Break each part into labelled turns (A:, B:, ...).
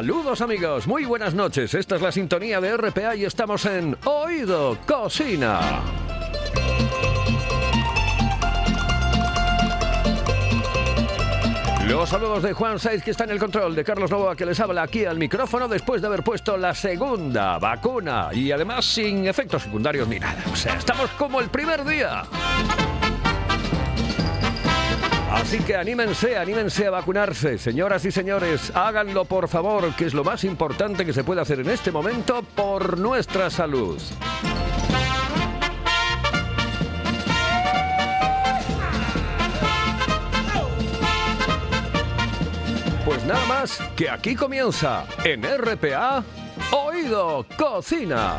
A: Saludos amigos, muy buenas noches. Esta es la sintonía de RPA y estamos en Oído Cocina. Los saludos de Juan Saiz que está en el control, de Carlos Novoa que les habla aquí al micrófono después de haber puesto la segunda vacuna y además sin efectos secundarios ni nada. O sea, estamos como el primer día. Así que anímense, anímense a vacunarse. Señoras y señores, háganlo por favor, que es lo más importante que se puede hacer en este momento por nuestra salud. Pues nada más, que aquí comienza en RPA Oído Cocina.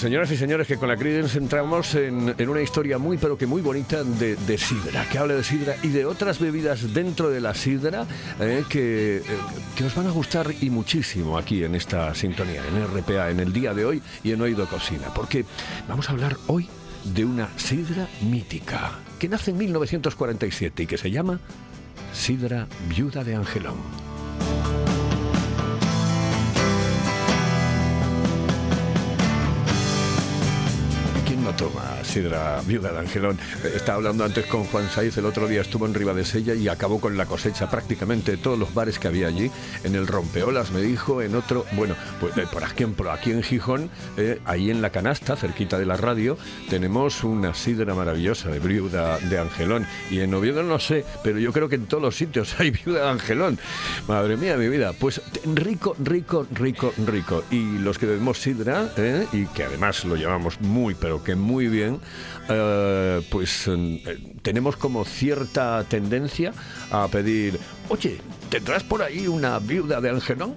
A: Pues señoras y señores, que con la Creedence entramos en, en una historia muy pero que muy bonita de, de sidra, que habla de sidra y de otras bebidas dentro de la sidra eh, que, eh, que os van a gustar y muchísimo aquí en esta sintonía, en RPA, en el día de hoy y en Oído Cocina, porque vamos a hablar hoy de una sidra mítica que nace en 1947 y que se llama Sidra Viuda de Angelón. Toma sidra viuda de Angelón? Estaba hablando antes con Juan Saiz, el otro día estuvo en Ribadesella y acabó con la cosecha prácticamente de todos los bares que había allí. En el Rompeolas me dijo, en otro, bueno, pues eh, por ejemplo, aquí en Gijón, eh, ahí en la canasta, cerquita de la radio, tenemos una sidra maravillosa de viuda de Angelón. Y en Oviedo no sé, pero yo creo que en todos los sitios hay viuda de Angelón. Madre mía, mi vida. Pues rico, rico, rico, rico. Y los que bebemos sidra, ¿eh? y que además lo llevamos muy, pero que muy bien, eh, pues eh, tenemos como cierta tendencia a pedir, oye, ¿tendrás por ahí una viuda de Angelón?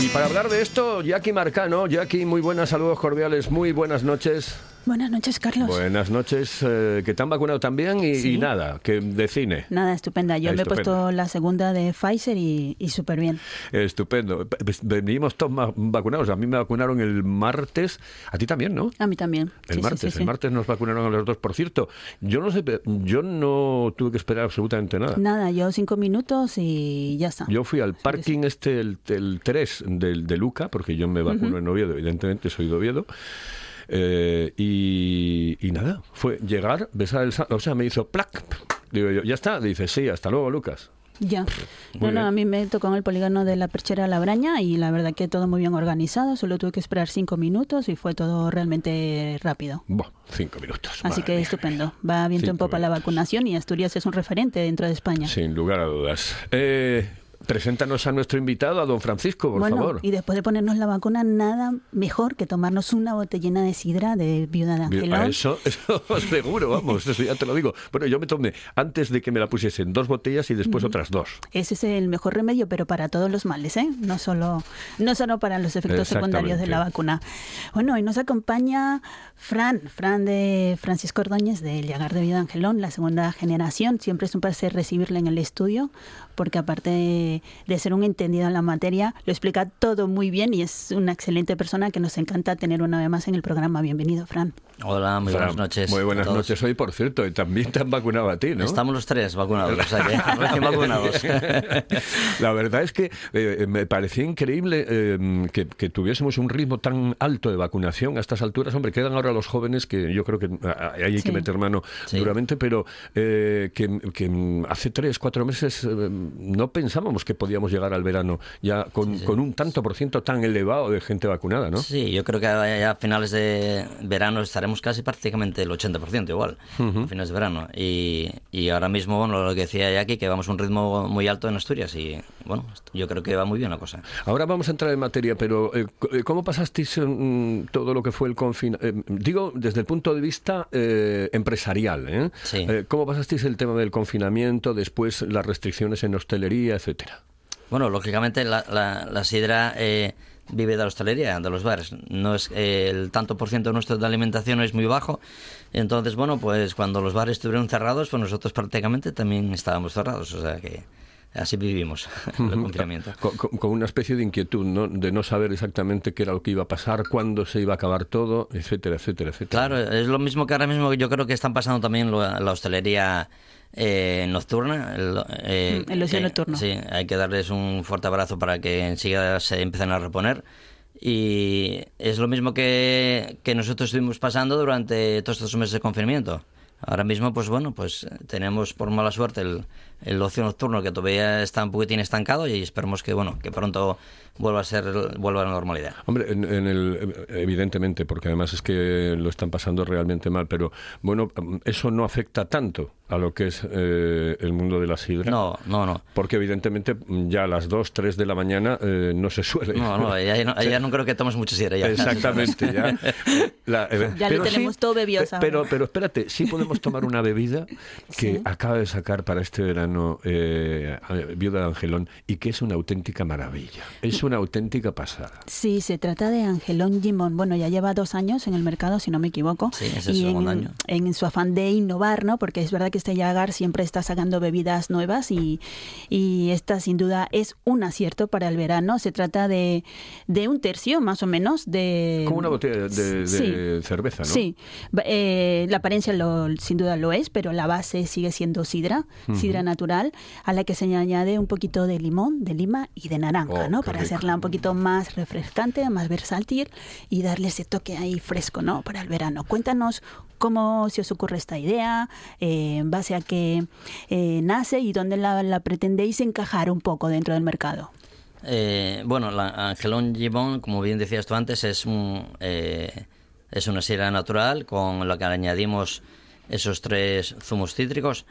A: Y para hablar de esto, Jackie Marcano, Jackie, muy buenas, saludos cordiales, muy buenas noches.
B: Buenas noches, Carlos.
A: Buenas noches, eh, que te han vacunado también y,
B: Sí.
A: y nada, que de cine.
B: Nada, estupenda. Yo
A: Ah,
B: me he puesto la segunda de Pfizer y, y súper bien.
A: Estupendo. Venimos todos vacunados. A mí me vacunaron el martes. A ti también, ¿no?
B: A mí también.
A: El
B: Sí,
A: martes,
B: sí,
A: el martes nos vacunaron a los dos. Por cierto, yo no sé, yo no tuve que esperar absolutamente nada.
B: Nada, yo cinco minutos y ya está.
A: Yo fui al parking este, el, el 3 del, de Luca, porque yo me vacuno en Oviedo, evidentemente soy de Oviedo. Eh, y, y nada, fue llegar, besar el... sa- O sea, me hizo plac. Digo yo, ya está. Dice, sí, hasta luego, Lucas.
B: Ya.
A: Muy
B: No, no,
A: bien.
B: a mí me tocó en el polígono de la Perchera La Braña y la verdad que todo muy bien organizado. Solo tuve que esperar cinco minutos y fue todo realmente rápido.
A: Buah, cinco minutos.
B: Así que
A: mía.
B: estupendo. Va viento en popa la vacunación y Asturias es un referente dentro de España.
A: Sin lugar a dudas. Eh, preséntanos a nuestro invitado, a don Francisco, por
B: bueno,
A: favor.
B: y después de ponernos la vacuna, nada mejor que tomarnos una botellina de sidra de viuda de Angelón.
A: Eso, eso seguro, vamos, eso ya te lo digo. Bueno, yo me tomé antes de que me la pusiesen dos botellas y después otras dos.
B: Ese es el mejor remedio, pero para todos los males, ¿eh? No solo, no solo para los efectos secundarios de la vacuna. Bueno, hoy nos acompaña Fran, Fran de Francisco Ordóñez del Llagar de Vida Angelón, la segunda generación. Siempre es un placer recibirle en el estudio, porque aparte de, de ser un entendido en la materia, lo explica todo muy bien y es una excelente persona que nos encanta tener una vez más en el programa. Bienvenido, Fran.
C: Hola, muy
A: Fran,
C: buenas noches.
A: Muy
C: a
A: buenas noches hoy, por cierto, y también te han vacunado a ti, ¿no?
C: Estamos los tres vacunados, o sea que recién vacunados.
A: La verdad es que eh, me parecía increíble eh, que, que tuviésemos un ritmo tan alto de vacunación a estas alturas. Hombre, quedan ahora los jóvenes que yo creo que ah, ahí hay que
B: Sí.
A: meter mano
C: Sí.
A: duramente, pero eh, que, que hace tres, cuatro meses eh, no pensábamos que podíamos llegar al verano ya con, con un tanto por ciento tan elevado de gente vacunada, ¿no?
C: Sí, yo creo que a finales de verano estaremos casi prácticamente el 80% igual, a finales de verano. Y, y ahora mismo, bueno, lo que decía Jackie, que vamos a un ritmo muy alto en Asturias y, bueno, yo creo que va muy bien la cosa.
A: Ahora vamos a entrar en materia, pero eh, eh, ¿cómo pasasteis mm, todo lo que fue el confinamiento? digo, desde el punto de vista eh, empresarial, ¿eh?
C: Sí.
A: Eh, ¿Cómo pasasteis el tema del confinamiento, después las restricciones en hostelería, etcétera?
C: Bueno, lógicamente la, sidra eh, vive de la hostelería, de los bares. No es eh, el tanto por ciento nuestro de alimentación es muy bajo. Entonces, bueno, pues cuando los bares estuvieron cerrados, pues nosotros prácticamente también estábamos cerrados. O sea que así vivimos el confinamiento.
A: Con, una especie de inquietud, ¿no? De no saber exactamente qué era lo que iba a pasar, cuándo se iba a acabar todo, etcétera, etcétera, etcétera.
C: Claro, es lo mismo que ahora mismo yo creo que están pasando también lo- la hostelería eh, nocturna. El, eh,
B: Mm, el ocio nocturno.
C: Sí, hay que darles un fuerte abrazo para que enseguida se empiecen a reponer. Y es lo mismo que, que nosotros estuvimos pasando durante todos estos meses de confinamiento. Ahora mismo, pues bueno, pues tenemos por mala suerte el, el ocio nocturno que todavía está un poquitín estancado y esperemos que, bueno, que pronto vuelva a ser, vuelva a la normalidad.
A: Hombre, en, en el, evidentemente, porque además es que lo están pasando realmente mal, pero bueno, eso no afecta tanto a lo que es eh, el mundo de la sidra.
C: No, no, no.
A: Porque evidentemente ya a las 2, 3 de la mañana eh, no se suele.
C: No, no, ya, no, ya no creo que tomes mucha sidra ya.
A: Exactamente, ya. La- eh,
B: Ya lo
A: pero
B: tenemos todo bebido,
A: pe-
B: ¿sabes?
A: Pero, pero espérate, sí podemos tomar una bebida que
B: Sí.
A: acaba de sacar para este verano eh, Viuda de Angelón y que es una auténtica maravilla. Es una auténtica pasada.
B: Sí, se trata de Angelón Gimón. Bueno, ya lleva dos años en el mercado, si no me equivoco.
C: Sí, es el
B: y
C: segundo
B: en,
C: año.
B: en su afán de innovar, ¿no? Porque es verdad que este Yagar siempre está sacando bebidas nuevas y, y esta sin duda es un acierto para el verano. Se trata de, de un tercio, más o menos, de...
A: Como una botella de, de
B: Sí.
A: cerveza, ¿no?
B: Sí, eh, la apariencia lo, sin duda lo es, pero la base sigue siendo sidra, sidra natural, a la que se añade un poquito de limón, de lima y de naranja,
A: Oh,
B: ¿no?
A: qué
B: Para
A: rico.
B: hacerla un poquito más refrescante, más versátil y darle ese toque ahí fresco, ¿no? Para el verano. Cuéntanos cómo se os ocurre esta idea, eh, en base a qué eh, nace y dónde la, la pretendéis encajar un poco dentro del mercado.
C: Eh, bueno, la Angelón Gibón, como bien decías tú antes, es un eh, es una sidra natural con la que añadimos esos tres zumos cítricos.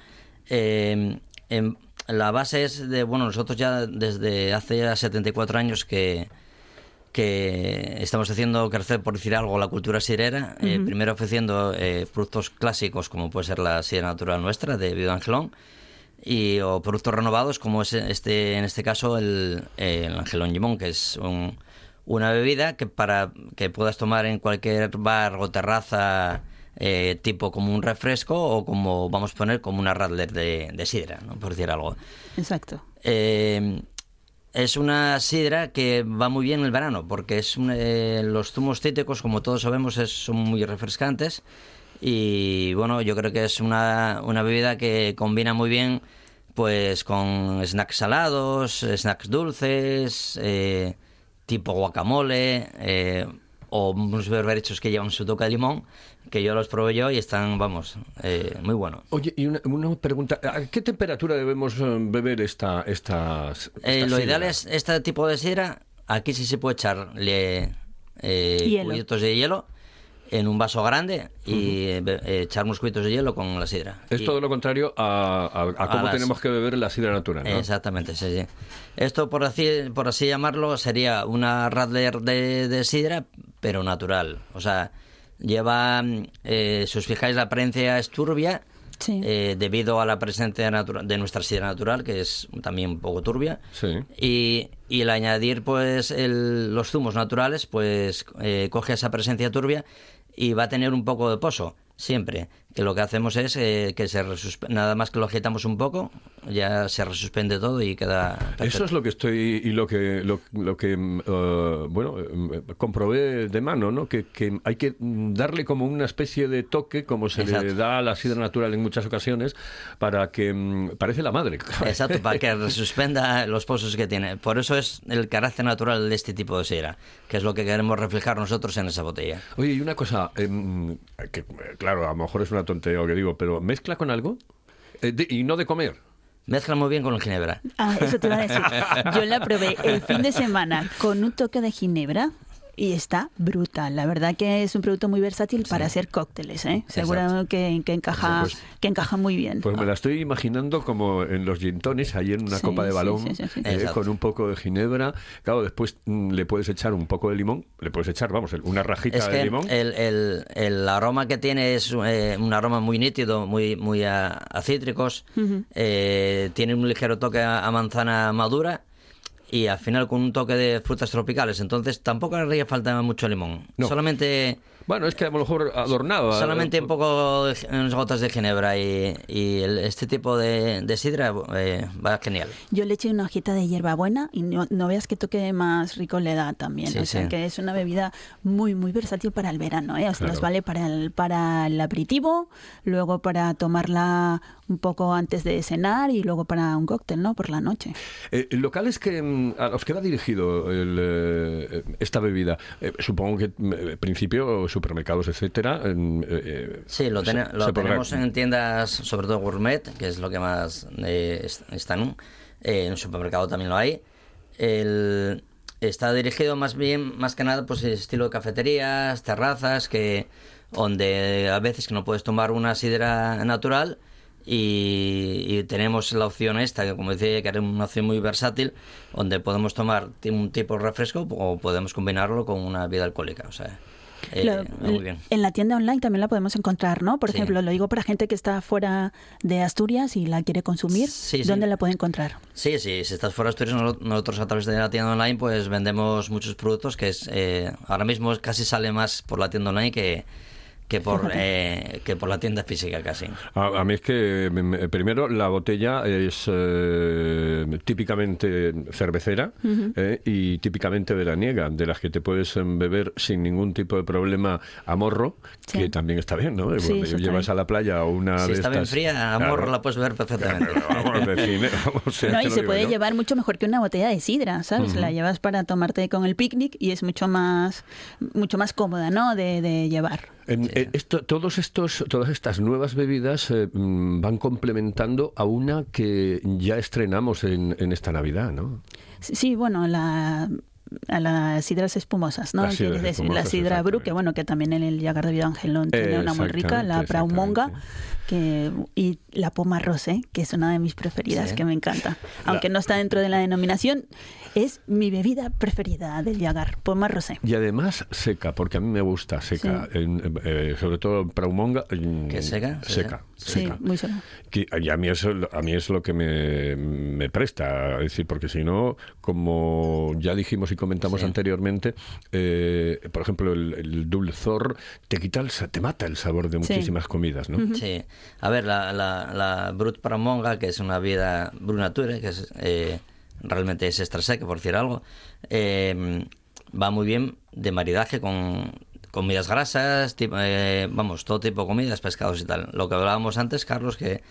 C: Eh, en- la base es de, bueno, nosotros ya desde hace ya 74 años que, que estamos haciendo crecer, por decir algo, la cultura sidrera, eh, primero ofreciendo eh, productos clásicos como puede ser la sidra natural nuestra de Viuda Angelón, y o productos renovados como es este en este caso el, el Angelón Limón que es un, una bebida que para que puedas tomar en cualquier bar o terraza eh, tipo como un refresco o como vamos a poner como una radler de, de sidra, ¿no? por decir algo.
B: Exacto.
C: Eh, es una sidra que va muy bien en el verano porque es un- eh, los zumos cítricos, como todos sabemos, es- son muy refrescantes y bueno, yo creo que es una, una bebida que combina muy bien pues con snacks salados, snacks dulces, eh, tipo guacamole eh, o unos berberechos que llevan su toque de limón, que yo los probé yo y están, vamos, eh, muy buenos.
A: Oye, y una, una pregunta, ¿a qué temperatura debemos eh, beber esta, estas
C: Eh,
A: esta
C: lo
A: sidra?
C: ideal es este tipo de sidra. Aquí sí se puede echarle eh, cubitos de hielo en un vaso grande y eh, eh, echar unos cubitos de hielo con la sidra.
A: Es
C: Y-
A: todo lo contrario a, a- a
C: A
A: cómo
C: las-
A: tenemos que beber la sidra natural, ¿no?
C: Exactamente, sí, sí. Esto, por así, por así llamarlo, sería una radler de, de sidra, pero natural. O sea, lleva, eh, si os fijáis, la apariencia es turbia,
B: Sí.
C: eh, debido a la presencia natura- de nuestra sidra natural, que es también un poco turbia.
A: Sí.
C: Y, y el añadir pues el- los zumos naturales, pues eh, coge esa presencia turbia y va a tener un poco de pozo, siempre. Que lo que hacemos es eh, que se nada más que lo agitamos un poco, ya se resuspende todo y queda
A: Eso
C: perfecto.
A: es lo que estoy y lo que lo, lo que eh, bueno eh, comprobé de mano, ¿no? Que, que hay que darle como una especie de toque, como se le
C: Exacto.
A: da a la sidra natural en muchas ocasiones, para que mm, parece la madre.
C: Exacto, para que resuspenda los pozos que tiene. Por eso es el carácter natural de este tipo de sidra, que es lo que queremos reflejar nosotros en esa botella.
A: Oye, y una cosa, em, que eh, claro, a lo mejor es una tontería lo que digo, pero ¿mezcla con algo? Eh, de- y no de comer.
C: Mezcla muy bien con el ginebra.
B: Ah, eso te iba a decir. Yo la probé el fin de semana con un toque de ginebra y está brutal. La verdad que es un producto muy versátil para hacer cócteles, ¿eh? Seguro que, que encaja
A: Pues-
B: que encaja muy bien.
A: Pues me la estoy imaginando como en los gin tonics, ahí en una
B: Sí,
A: copa de balón,
B: sí, sí, sí.
A: eh, con un poco de ginebra. Claro, después mm, le puedes echar un poco de limón, le puedes echar, vamos, una rajita
C: Es
A: de limón.
C: el, el- el aroma que tiene es eh, un aroma muy nítido, muy, muy a, a cítricos. Eh, tiene un ligero toque a, a manzana madura y al final con un toque de frutas tropicales. Entonces tampoco haría falta mucho limón.
A: No.
C: Solamente,
A: Bueno, es que a lo mejor adornado. a-
C: solamente un poco, de, unas gotas de ginebra y, y el- este tipo de, de sidra eh, va genial.
B: Yo le eché una hojita de hierbabuena y no, no veas qué toque más rico le da también.
C: Sí,
B: o sea
C: sí.
B: que es una bebida muy muy versátil para el verano. ¿eh? O sea,
A: Claro.
B: Nos vale para el, para el aperitivo, luego para tomarla un poco antes de cenar y luego para un cóctel, ¿no? Por la noche.
A: Eh, locales que mm, a los que va dirigido el, eh, esta bebida, Eh, supongo que mm, en principio supermercados, etcétera. eh, eh,
C: Sí, lo,
A: se-
C: tene- lo
A: se podrá-
C: tenemos en tiendas, sobre todo gourmet, que es lo que más eh, es- están. Eh, en el supermercado también lo hay. El- está dirigido más bien, más que nada, pues estilo de cafeterías, terrazas, que donde a veces que no puedes tomar una sidra natural y, y tenemos la opción esta, que como decía, que era una opción muy versátil, donde podemos tomar un tipo de refresco o podemos combinarlo con una bebida alcohólica. O sea, eh,
B: Lo-
C: va muy bien.
B: En la tienda online también la podemos encontrar, ¿no? Por
C: Sí.
B: ejemplo, lo digo para gente que está fuera de Asturias y la quiere consumir.
C: Sí, sí.
B: ¿Dónde la puede encontrar?
C: Sí, sí, si estás fuera de Asturias, no- nosotros a través de la tienda online pues vendemos muchos productos que es eh, ahora mismo casi sale más por la tienda online que, que por eh, que por la tienda física casi.
A: A, a mí es que, me- me- primero, la botella es eh, típicamente cervecera eh, y típicamente veraniega, de las que te puedes beber sin ningún tipo de problema a morro,
B: Sí.
A: que también está bien, ¿no?
B: Sí, está
A: llevas
B: bien.
A: a la playa una
C: si
A: de
C: está bien fría, a morro
A: Claro.
C: la puedes beber perfectamente.
A: Vamos, sea,
B: No, y se puede
A: yo.
B: llevar mucho mejor que una botella de sidra, ¿sabes? La llevas para tomarte con el picnic y es mucho más, mucho más cómoda, ¿no? De, de llevar.
A: En- eh, esto- todos estos, todas estas nuevas bebidas eh, mm, van complementando a una que ya estrenamos en, en esta Navidad, ¿no?
B: Sí, bueno, la, a las sidras espumosas, ¿no?
A: Las
B: Quieres decir, la sidra Bru, que bueno, que también en el Llagar de Vida Angelón tiene una muy rica, la Braumonga, que, y la Poma Rosé, que es una de mis preferidas,
C: Sí.
B: que me encanta. Aunque no está dentro de la denominación, es mi bebida preferida del Llagar, Poma Rosé.
A: Y además seca, porque a mí me gusta seca, en- eh, sobre todo Praumonga. mm,
C: ¿Que seca? Sí,
A: Seca,
B: Sí,
A: seca.
B: muy solo.
A: Que- y a mí, eso, a mí es lo que me, me presta, es decir, porque si no, como ya dijimos y comentamos
C: Sí.
A: anteriormente, eh, por ejemplo, el, el dulzor te quita el, sa- te mata el sabor de
B: Sí.
A: muchísimas comidas, ¿no?
C: Sí. A ver, la, la, la Brut Paramonga, que es una vida Brut Nature, que es, eh, realmente es extra seca, por decir algo, eh, va muy bien de maridaje con comidas grasas, tipo, eh, vamos, todo tipo de comidas, pescados y tal. Lo que hablábamos antes, Carlos, que,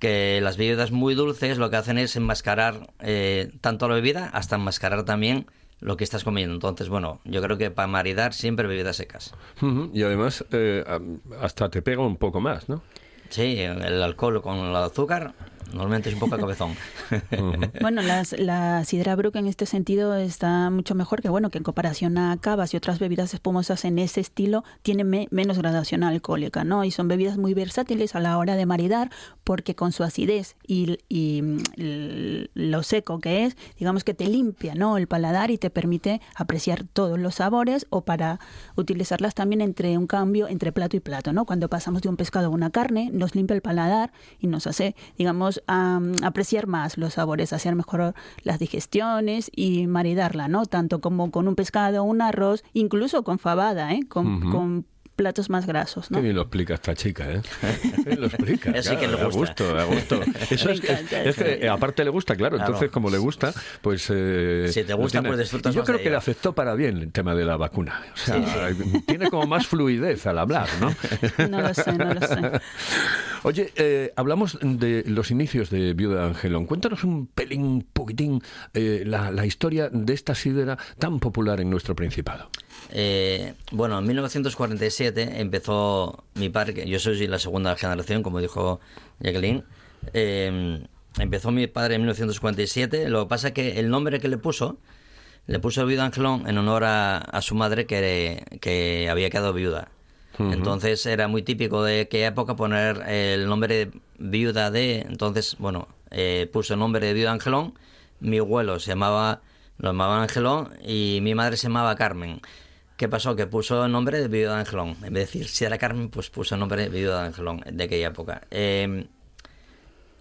C: que las bebidas muy dulces lo que hacen es enmascarar eh, tanto la bebida hasta enmascarar también lo que estás comiendo. Entonces, bueno, yo creo que para maridar siempre bebidas secas.
A: Y además, eh, hasta te pega un poco más, ¿no?
C: Sí, el alcohol con el azúcar normalmente es un poco a cabezón.
B: Bueno, las, la sidra Brooke en este sentido está mucho mejor que bueno que en comparación a cavas y otras bebidas espumosas en ese estilo tiene me- menos gradación alcohólica, ¿no? Y son bebidas muy versátiles a la hora de maridar porque con su acidez y, y, mm, lo seco que es, digamos que te limpia, ¿no? El paladar y te permite apreciar todos los sabores o para utilizarlas también entre un cambio entre plato y plato, ¿no? Cuando pasamos de un pescado a una carne, nos limpia el paladar y nos hace, digamos, am, apreciar más los sabores, hacer mejor las digestiones y maridarla, ¿no? Tanto como con un pescado, un arroz, incluso con fabada, ¿eh? Con platos más grasos, ¿no?
A: Qué bien lo explica esta chica, ¿eh? Qué bien lo explica.
C: Sí que le gusta.
A: gusto, da gusto. Eso
B: Me
A: es,
B: encanta
A: es que eh, aparte le gusta, claro.
C: Claro.
A: Entonces, como le gusta, pues... eh,
C: Si te gusta,
A: tiene.
C: pues disfrutas
A: Yo
C: más
A: creo
C: de
A: que le afectó para bien el tema de la vacuna. O sea, tiene como más fluidez al hablar, ¿no?
B: No lo sé, no lo sé.
A: Oye, eh, hablamos de los inicios de Viuda de Angelón. Cuéntanos un pelín, un poquitín, eh, la, la historia de esta sidra tan popular en nuestro Principado.
C: Eh, bueno, en 1947 empezó mi padre, yo soy la segunda generación, como dijo Jacqueline. eh, empezó mi padre en 1947. Lo que pasa es que el nombre que le puso, le puso Viuda Angelón en honor a, a su madre que, que había quedado viuda. Entonces era muy típico de aquella época poner el nombre de viuda de. Entonces, bueno, eh, puso el nombre de Viuda Angelón. Mi abuelo se llamaba, lo llamaban Angelón y mi madre se llamaba Carmen. ¿Qué pasó? Que puso el nombre de Viuda de Angelón. En vez de decir si era Carmen, pues puso el nombre de Viuda de Angelón de aquella época. Eh,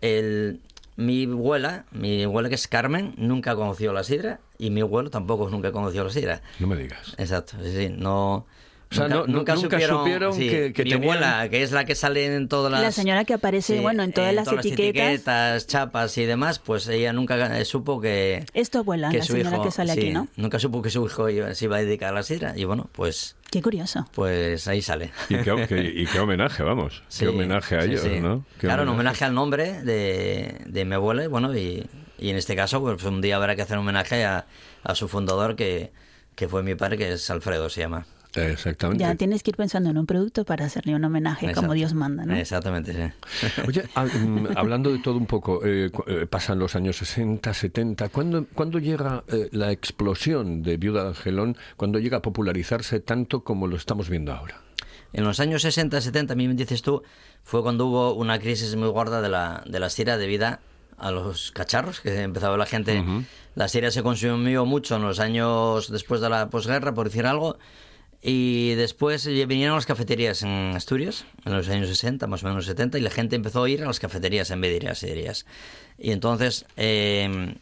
C: el, mi abuela, mi abuela que es Carmen, nunca conoció la sidra y mi abuelo tampoco nunca conoció la sidra.
A: No me digas.
C: Exacto, sí, sí, no...
A: O sea, no- no- nunca supieron
C: sí,
A: que- que
C: mi
A: tenían-
C: abuela, que es la que sale en todas las...
B: La señora que aparece, bueno, en todas las etiquetas.
C: etiquetas, chapas y demás, pues ella nunca eh, supo que...
B: Es tu abuela,
C: que
B: la
C: su
B: señora
C: hijo-
B: que sale
C: sí,
B: aquí, ¿no?
C: Nunca supo que su hijo iba- se iba a dedicar a la sidra y bueno, pues,
B: Qué curioso.
C: pues ahí sale.
A: Y qué, qué- y qué homenaje, vamos.
C: Sí,
A: qué homenaje a
C: sí,
A: ellos,
C: sí.
A: ¿no? Qué
C: claro, en homenaje al nombre de, de mi abuela, y bueno, y, y en este caso, pues un día habrá que hacer un homenaje a, a su fundador, que, que fue mi padre, que es Alfredo, se llama.
A: Exactamente.
B: Ya tienes que ir pensando en un producto para hacerle un homenaje como
C: Exacto.
B: Dios manda, ¿no?
C: Exactamente, sí.
A: Oye, ah, mm, hablando de todo un poco, eh, eh, pasan los años 60, 70. ¿Cuándo, cuándo llega eh, la explosión de Viuda de Angelón? ¿Cuándo llega a popularizarse tanto como lo estamos viendo ahora?
C: En los años 60, 70, a mí me dices tú, fue cuando hubo una crisis muy gorda de la, de la sira debido a los cacharros, que empezaba la gente... La sira se consumió mucho en los años después de la posguerra, por decir algo, y después eh, vinieron las cafeterías en Asturias, en los años 60, más o menos 70, y la gente empezó a ir a las cafeterías en vez de ir a las. Y entonces, eh,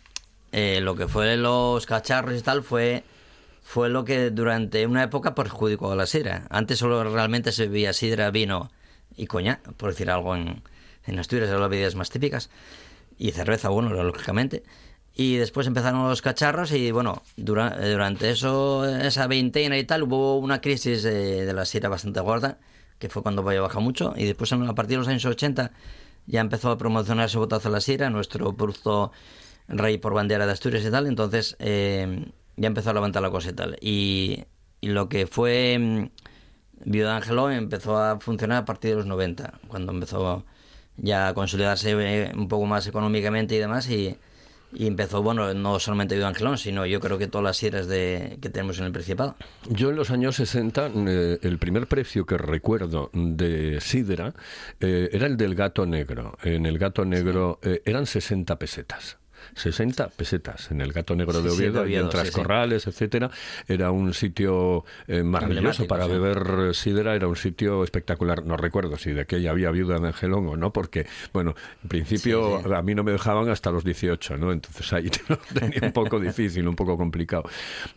C: eh, lo que fue los cacharros y tal fue fue lo que durante una época perjudicó a la sidra. Antes solo realmente se bebía sidra, vino y coñac, por decir algo en, en Asturias, eran las bebidas más típicas. Y cerveza, bueno, lógicamente. Y después empezaron los cacharros y bueno, eh, durante eso, esa veintena y tal, hubo una crisis de, la sidra bastante gorda, que fue cuando vaya baja mucho. Y después a partir de los años 80 ya empezó a promocionarse Botazo la sidra, nuestro producto rey por bandera de Asturias y tal. Entonces eh, ya empezó a levantar la cosa y tal. Y, lo que fue mm, Viuda empezó a funcionar a partir de los 90, cuando empezó ya a consolidarse eh, un poco más económicamente y demás. Y, y empezó, bueno, no solamente de Angelón, sino yo creo que todas las sidras de, que tenemos en el Principado.
A: Yo en los años 60, eh, el primer precio que recuerdo de sidra eh, era el del gato negro. En el gato negro eh, eran 60 pesetas. 60 pesetas en el Gato Negro de
C: Sí, sí, de
A: Oviedo, en
C: sí, sí.
A: Corrales, etcétera. Era un sitio eh, maravilloso para beber sidra, era un sitio espectacular. No recuerdo si de aquella había viuda de Angelón o no, porque, bueno, en principio a mí no me dejaban hasta los 18, ¿no? Entonces ahí lo tenía un poco difícil, un poco complicado.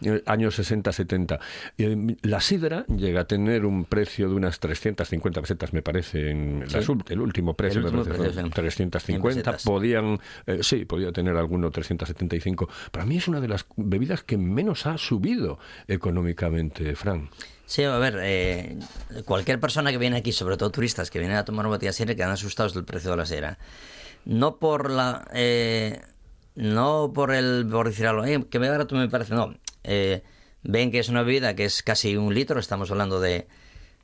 A: Eh, Años 60, 70. Y, eh, la sidra llega a tener un precio de unas 350 pesetas, me parece, en
C: Sí.
A: el último precio,
C: El
A: me
C: último
A: parece,
C: precio,
A: ¿no?
C: sí.
A: 350.
C: En pesetas.
A: Podían, eh, sí, podía tener alguno 375. Para mí es una de las bebidas que menos ha subido económicamente, Fran.
C: Sí, a ver, eh, cualquier persona que viene aquí, sobre todo turistas que vienen a tomar una botella de sidra, quedan asustados del precio de la sidra. No por la... eh, no por el... por decir algo, eh, que me barato me parece, no. Eh, ven que es una bebida que es casi un litro, estamos hablando de,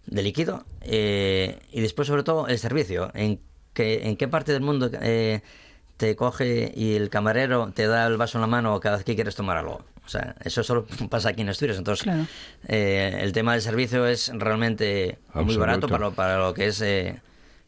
C: de líquido. eh, y después, sobre todo, el servicio. En, que, en qué parte del mundo eh, te coge y el camarero te da el vaso en la mano cada vez que quieres tomar algo. O sea, eso solo pasa aquí en Asturias. Entonces,
B: Claro.
C: eh, el tema del servicio es realmente muy barato para lo, para lo que es eh,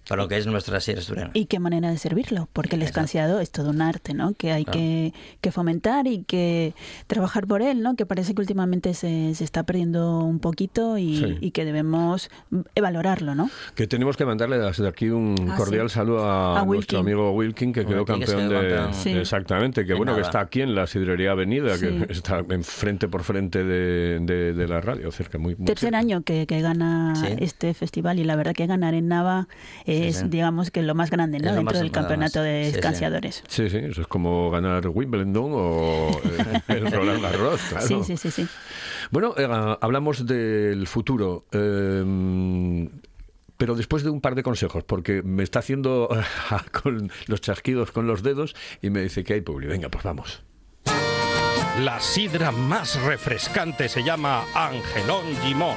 C: para lo que es nuestra sierra asturiana.
B: Y qué manera de servirlo, porque el escanciado es todo un arte, ¿no? Que hay
C: Claro.
B: que, que fomentar y que trabajar por él, ¿no? Que parece que últimamente se, se está perdiendo un poquito y,
A: Sí.
B: y que debemos eh, valorarlo, ¿no?
A: Que tenemos que mandarle desde aquí un
B: Ah,
A: cordial
B: sí.
A: saludo a,
B: A
A: nuestro
B: Wilkin.
A: amigo Wilkin, que quedó
C: Wilkin, que se
A: campeón
C: quedó
A: de...
C: campeón.
B: Sí.
A: Exactamente, que
C: De
A: bueno, que
C: nada.
A: está aquí en la Sidrería Avenida,
B: Sí.
A: que está enfrente por frente de, de- de la radio, cerca, muy, muy
B: Tercer
A: cerca.
B: año que, que gana
C: Sí.
B: este festival y la verdad que ganar en Nava es,
C: sí.
B: digamos que lo más grande, ¿no? Dentro
C: más-
B: del campeonato
C: más.
B: de
C: Sí, sí.
B: escanciadores.
A: Sí, sí, eso es como ganar Wimbledon o el Roland Garros, claro.
B: Sí, sí, sí, sí.
A: Bueno, eh, hablamos del futuro. eh, pero después de un par de consejos, porque me está haciendo con los chasquidos con los dedos y me dice que hay publi. Venga, pues vamos.
D: La sidra más refrescante se llama Angelón Gimón.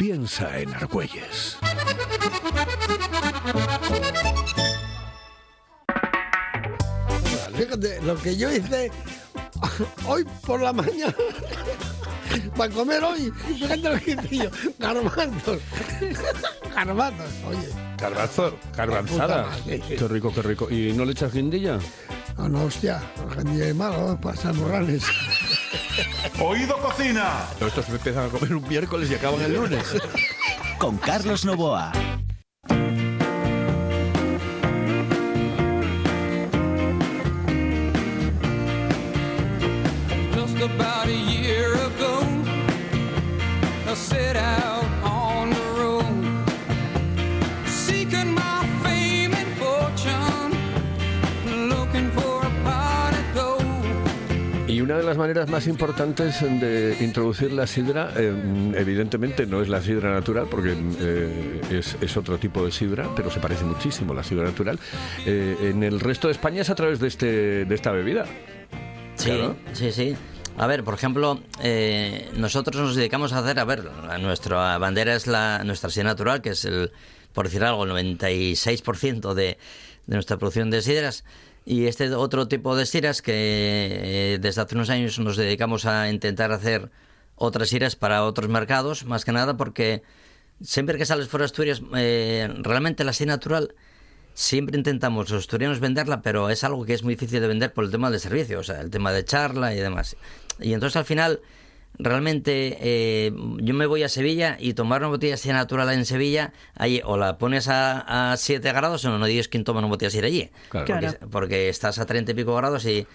A: Piensa en Argüelles.
E: Fíjate, lo que yo hice hoy por la mañana para comer hoy, fíjate lo que hice yo, garbanzos, garbanzos, oye,
A: Garbanzo,
E: garbanzada. Sí, sí.
A: Qué rico, qué rico. ¿Y no le echas guindilla?
E: no, no, hostia, gente de malo, pasar morrales.
F: Oído Cocina.
A: Estos empiezan a comer un miércoles y acaban el lunes.
F: Con Carlos Novoa.
A: De las maneras más importantes de introducir la sidra, eh, evidentemente no es la sidra natural, porque eh, es, es otro tipo de sidra, pero se parece muchísimo a la sidra natural. Eh, en el resto de España es a través de, este, de esta bebida.
C: Sí,
A: Claro.
C: sí, sí. A ver, por ejemplo, eh, nosotros nos dedicamos a hacer, a ver, nuestra bandera es la nuestra sidra natural, que es el, por decir algo, el 96% de, de nuestra producción de sidras. Y este otro tipo de sidras que eh, desde hace unos años nos dedicamos a intentar hacer otras sidras para otros mercados, más que nada porque siempre que sales fuera de Asturias, eh, realmente la sidra natural siempre intentamos los asturianos venderla, pero es algo que es muy difícil de vender por el tema del servicio, o sea, el tema de charla y demás. Y entonces al final, realmente, eh, yo me voy a Sevilla y tomar una botella de sidra natural en Sevilla, ahí o la pones a, a 7 grados o no, no dices quién toma una botella de sidra allí.
A: Claro.
C: Porque,
B: Claro.
C: porque estás a 30 y pico grados y,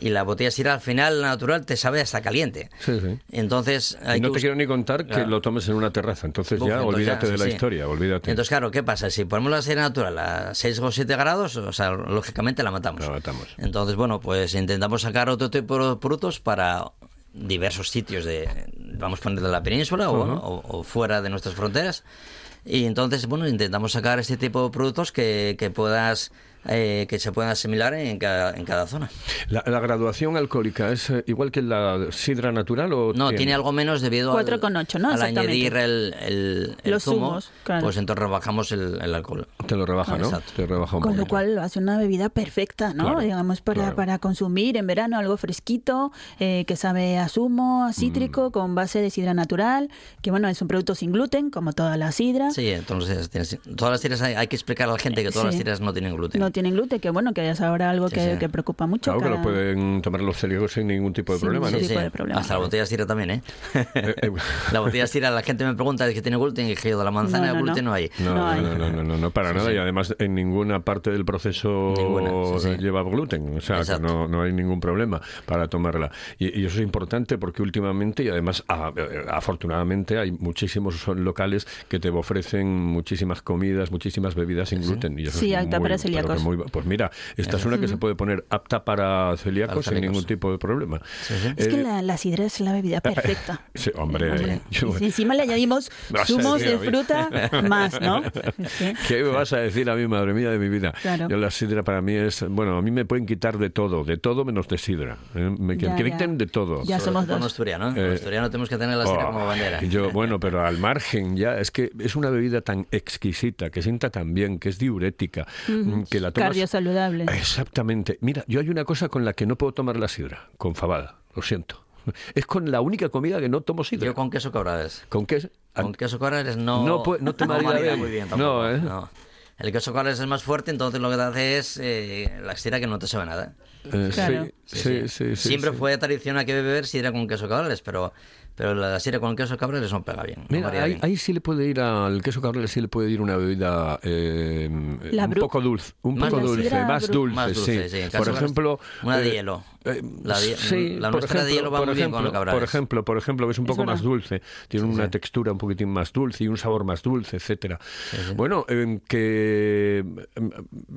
C: y la botella de sidra al final natural te sabe hasta caliente.
A: Sí, sí.
C: Entonces,
A: Y
C: hay
A: no
C: que
A: te quiero ni contar que
C: Claro.
A: lo tomes en una terraza. Entonces
C: Uf,
A: ya
C: entonces
A: olvídate
C: ya,
A: de
C: sí,
A: la
C: sí.
A: historia, olvídate.
C: Entonces, claro, ¿qué pasa? Si ponemos la sidra natural a 6 o 7 grados, o sea, lógicamente la matamos.
A: La matamos.
C: Entonces, bueno, pues intentamos sacar otro tipo de productos para diversos sitios de, vamos a poner de la península o,
A: Ujú.
C: o- o fuera de nuestras fronteras. Y entonces, bueno, intentamos sacar este tipo de productos que, que puedas, eh, que se puedan asimilar en cada, en cada zona.
A: ¿La, la graduación alcohólica es eh, igual que la sidra natural o
C: No, tiene algo menos debido al,
B: 4,8, ¿no?
C: al añadir el, el, el
B: Los
C: zumo,
B: zumos, claro.
C: pues entonces rebajamos el, el alcohol.
A: Te lo rebaja, ¿no?
C: Exacto.
A: Te rebaja un
B: Con lo
A: poquito.
B: cual lo hace una bebida perfecta, ¿no?
A: Claro,
B: Digamos, para,
A: claro.
B: para consumir en verano algo fresquito, eh, que sabe a zumo, a
A: Mm.
B: cítrico, con base de sidra natural, que bueno, es un producto sin gluten, como toda la sidra.
C: Sí, entonces tienes- todas las tiras hay, hay que explicar a la gente que todas
B: Sí.
C: las tiras no tienen gluten.
B: No tienen gluten, que bueno, que es ahora algo
C: Sí,
B: que,
C: sí.
B: que preocupa mucho.
A: Claro que lo pueden tomar los celíacos sin ningún tipo de
B: Sin
A: problema, ¿no?
B: tipo
C: sí.
B: de problema.
C: Hasta la botella de sidra también, ¿eh?
A: eh.
C: la botella de sidra, la gente me pregunta ¿es que tiene gluten? Y dije yo, de la manzana
B: No, no,
C: gluten
B: no.
C: no, hay.
A: No,
B: No
A: no,
B: hay.
A: no, no, no, no, no, para nada. Y además en ninguna parte del proceso
C: Ninguna, sí, sí.
A: lleva gluten. O sea, que no, no hay ningún problema para tomarla. Y, y eso es importante porque últimamente, y además a- eh, afortunadamente, hay muchísimos locales que te ofrecen muchísimas comidas, muchísimas bebidas sin gluten. Y eso
B: Sí,
A: es muy-
B: para
A: que
B: celíacos.
A: Muy- pues mira, esta es una que se puede poner apta para celíacos sin ningún tipo de problema.
B: Es que
A: Eh,
B: la, la sidra es la bebida perfecta.
A: sí, hombre,
B: Hombre,
A: yo-
B: y si encima le añadimos zumos de fruta, más, ¿no? Es que-
A: ¿Qué me vas a decir a mí, madre mía de mi vida?
B: Claro.
A: Yo la sidra para mí es, bueno, a mí me pueden quitar de todo, de todo menos de sidra. ¿eh? Me
B: Ya,
A: que quiten de todo.
B: Ya
C: Sobre
B: somos dos.
C: asturiano, ¿eh? En asturiano tenemos que tener la sidra
A: Oh,
C: como bandera.
A: Yo, bueno, pero al margen ya, es que es una bebida tan exquisita, que sienta tan bien, que es diurética, mm, que la tomas...
B: Cardio saludable.
A: Exactamente. Mira, yo hay una cosa con la que no puedo tomar la sidra, con fabada, lo siento. Es con la única comida que no tomo sidra.
C: Yo con queso cabrales.
A: ¿Con qué?
C: Con queso cabrales no,
A: No no te marida bien.
C: muy bien
A: No,
C: tampoco.
A: ¿eh?
C: no. El queso cabrales es más fuerte, entonces lo que te hace es eh, la sidra que no te sabe nada.
A: Eh,
B: Claro.
A: sí, sí, sí, sí,
C: Siempre
A: sí.
C: fue tradicional que beber sidra con queso cabrales, pero, pero la sidra con queso cabrales no pega bien.
A: Mira, ahí,
C: bien.
A: ahí sí le puede ir al queso cabrales, sí le puede ir una bebida eh, un poco dulce, un
C: Más
A: poco dulce, más dulce,
C: Más dulce,
A: sí. Por
C: de-
A: ejemplo,
C: una de
A: eh,
C: hielo.
A: eh,
C: La de-
A: sí,
C: la nuestra de hielo va muy bien con
A: ejemplo,
C: los cabrales.
A: Por ejemplo, por ejemplo, es un
B: Es
A: poco más dulce, tiene una textura un poquitín más dulce y un sabor más dulce, etcétera. Bueno, eh, que eh,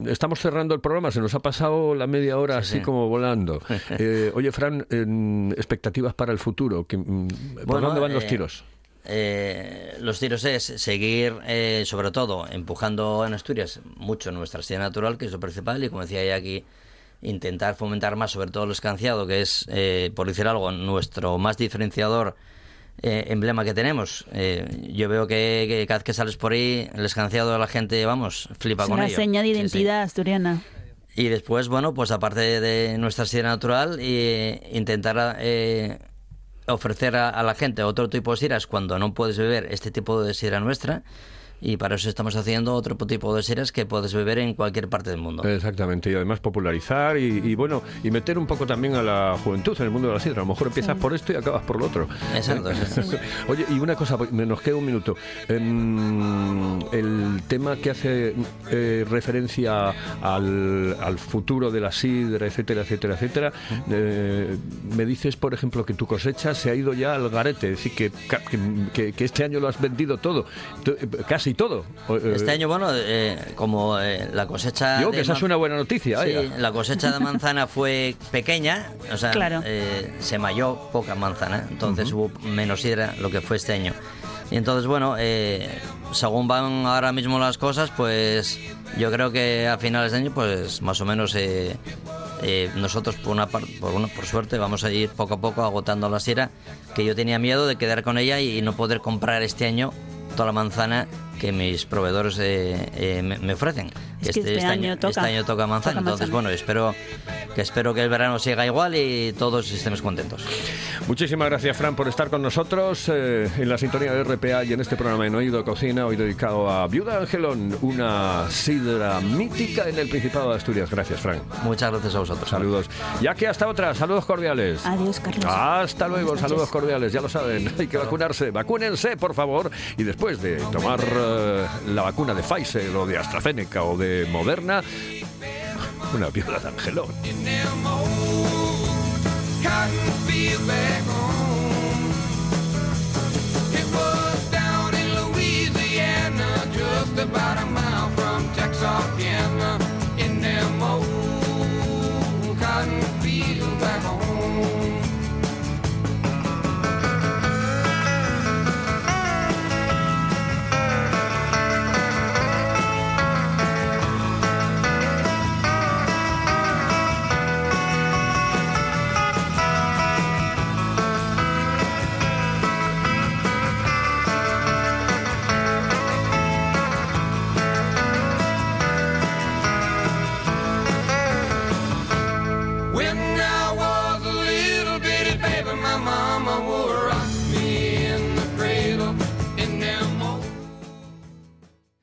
A: estamos cerrando el programa, se nos ha pasado la media hora así
C: sí.
A: como volando. Eh, oye, Fran, eh, expectativas para el futuro, que, mm, ¿por
C: Bueno,
A: dónde van los
C: eh,
A: tiros?
C: Eh, los tiros es seguir, eh, sobre todo, empujando en Asturias mucho nuestra sidra natural, que es lo principal, y como decía ya aquí, intentar fomentar más, sobre todo el escanciado, que es, eh, por decir algo, nuestro más diferenciador eh, emblema que tenemos. Eh, yo veo que, que cada vez que sales por ahí, el escanciado de la gente, vamos, flipa
B: Es
C: con
B: una
C: ello.
B: seña de
C: Sí, sí.
B: identidad asturiana.
C: Y después, bueno, pues aparte de nuestra sidra natural, eh, intentar eh, ofrecer a, la gente otro tipo de sidras cuando no puedes beber este tipo de sidra nuestra. Y para eso estamos haciendo otro tipo de sidras que puedes beber en cualquier parte del mundo.
A: Exactamente, y además popularizar y, y, bueno, y meter un poco también a la juventud en el mundo de la sidra. A lo mejor empiezas por esto y acabas por lo otro.
C: Exacto, exacto.
A: Oye, y una cosa, me nos queda un minuto. Em, el tema que hace eh, referencia al, al futuro de la sidra, etcétera, etcétera, etcétera, eh, me dices, por ejemplo, que tu cosecha se ha ido ya al garete, es decir, que, que, que- este año lo has vendido todo, to- eh, casi todo. Eh,
C: Este año, bueno, eh, como eh, la cosecha...
A: Digo que esa es una buena noticia.
C: Sí,
A: vaya.
C: la cosecha de manzana fue pequeña, o sea,
B: Claro.
C: eh, se malló poca manzana, entonces hubo menos sidra lo que fue este año. Y entonces, bueno, eh, según van ahora mismo las cosas, pues yo creo que a finales de año, pues más o menos eh, eh, nosotros, por una parte, por, una- por suerte, vamos a ir poco a poco agotando la sidra, que yo tenía miedo de quedar con ella y no poder comprar este año toda la manzana que mis proveedores eh, eh, me, me ofrecen.
B: Es que este año toca.
C: este año toca manzana,
B: Toca
C: entonces
B: manzana.
C: bueno, espero que espero que el verano siga igual y todos estemos contentos.
A: Muchísimas gracias, Fran, por estar con nosotros eh, en la sintonía de RPA y en este programa en Oído Cocina, hoy dedicado a Viuda Angelón, una sidra mítica en el Principado de Asturias. Gracias, Fran.
C: Muchas gracias a vosotros.
A: Saludos. Ya que hasta otra, saludos cordiales.
B: Adiós, Carlos.
A: Hasta luego, saludos cordiales, ya lo saben, hay que vacunarse, vacúnense por favor y después de tomar la vacuna de Pfizer o de AstraZeneca o de Moderna, una viuda de Angelón.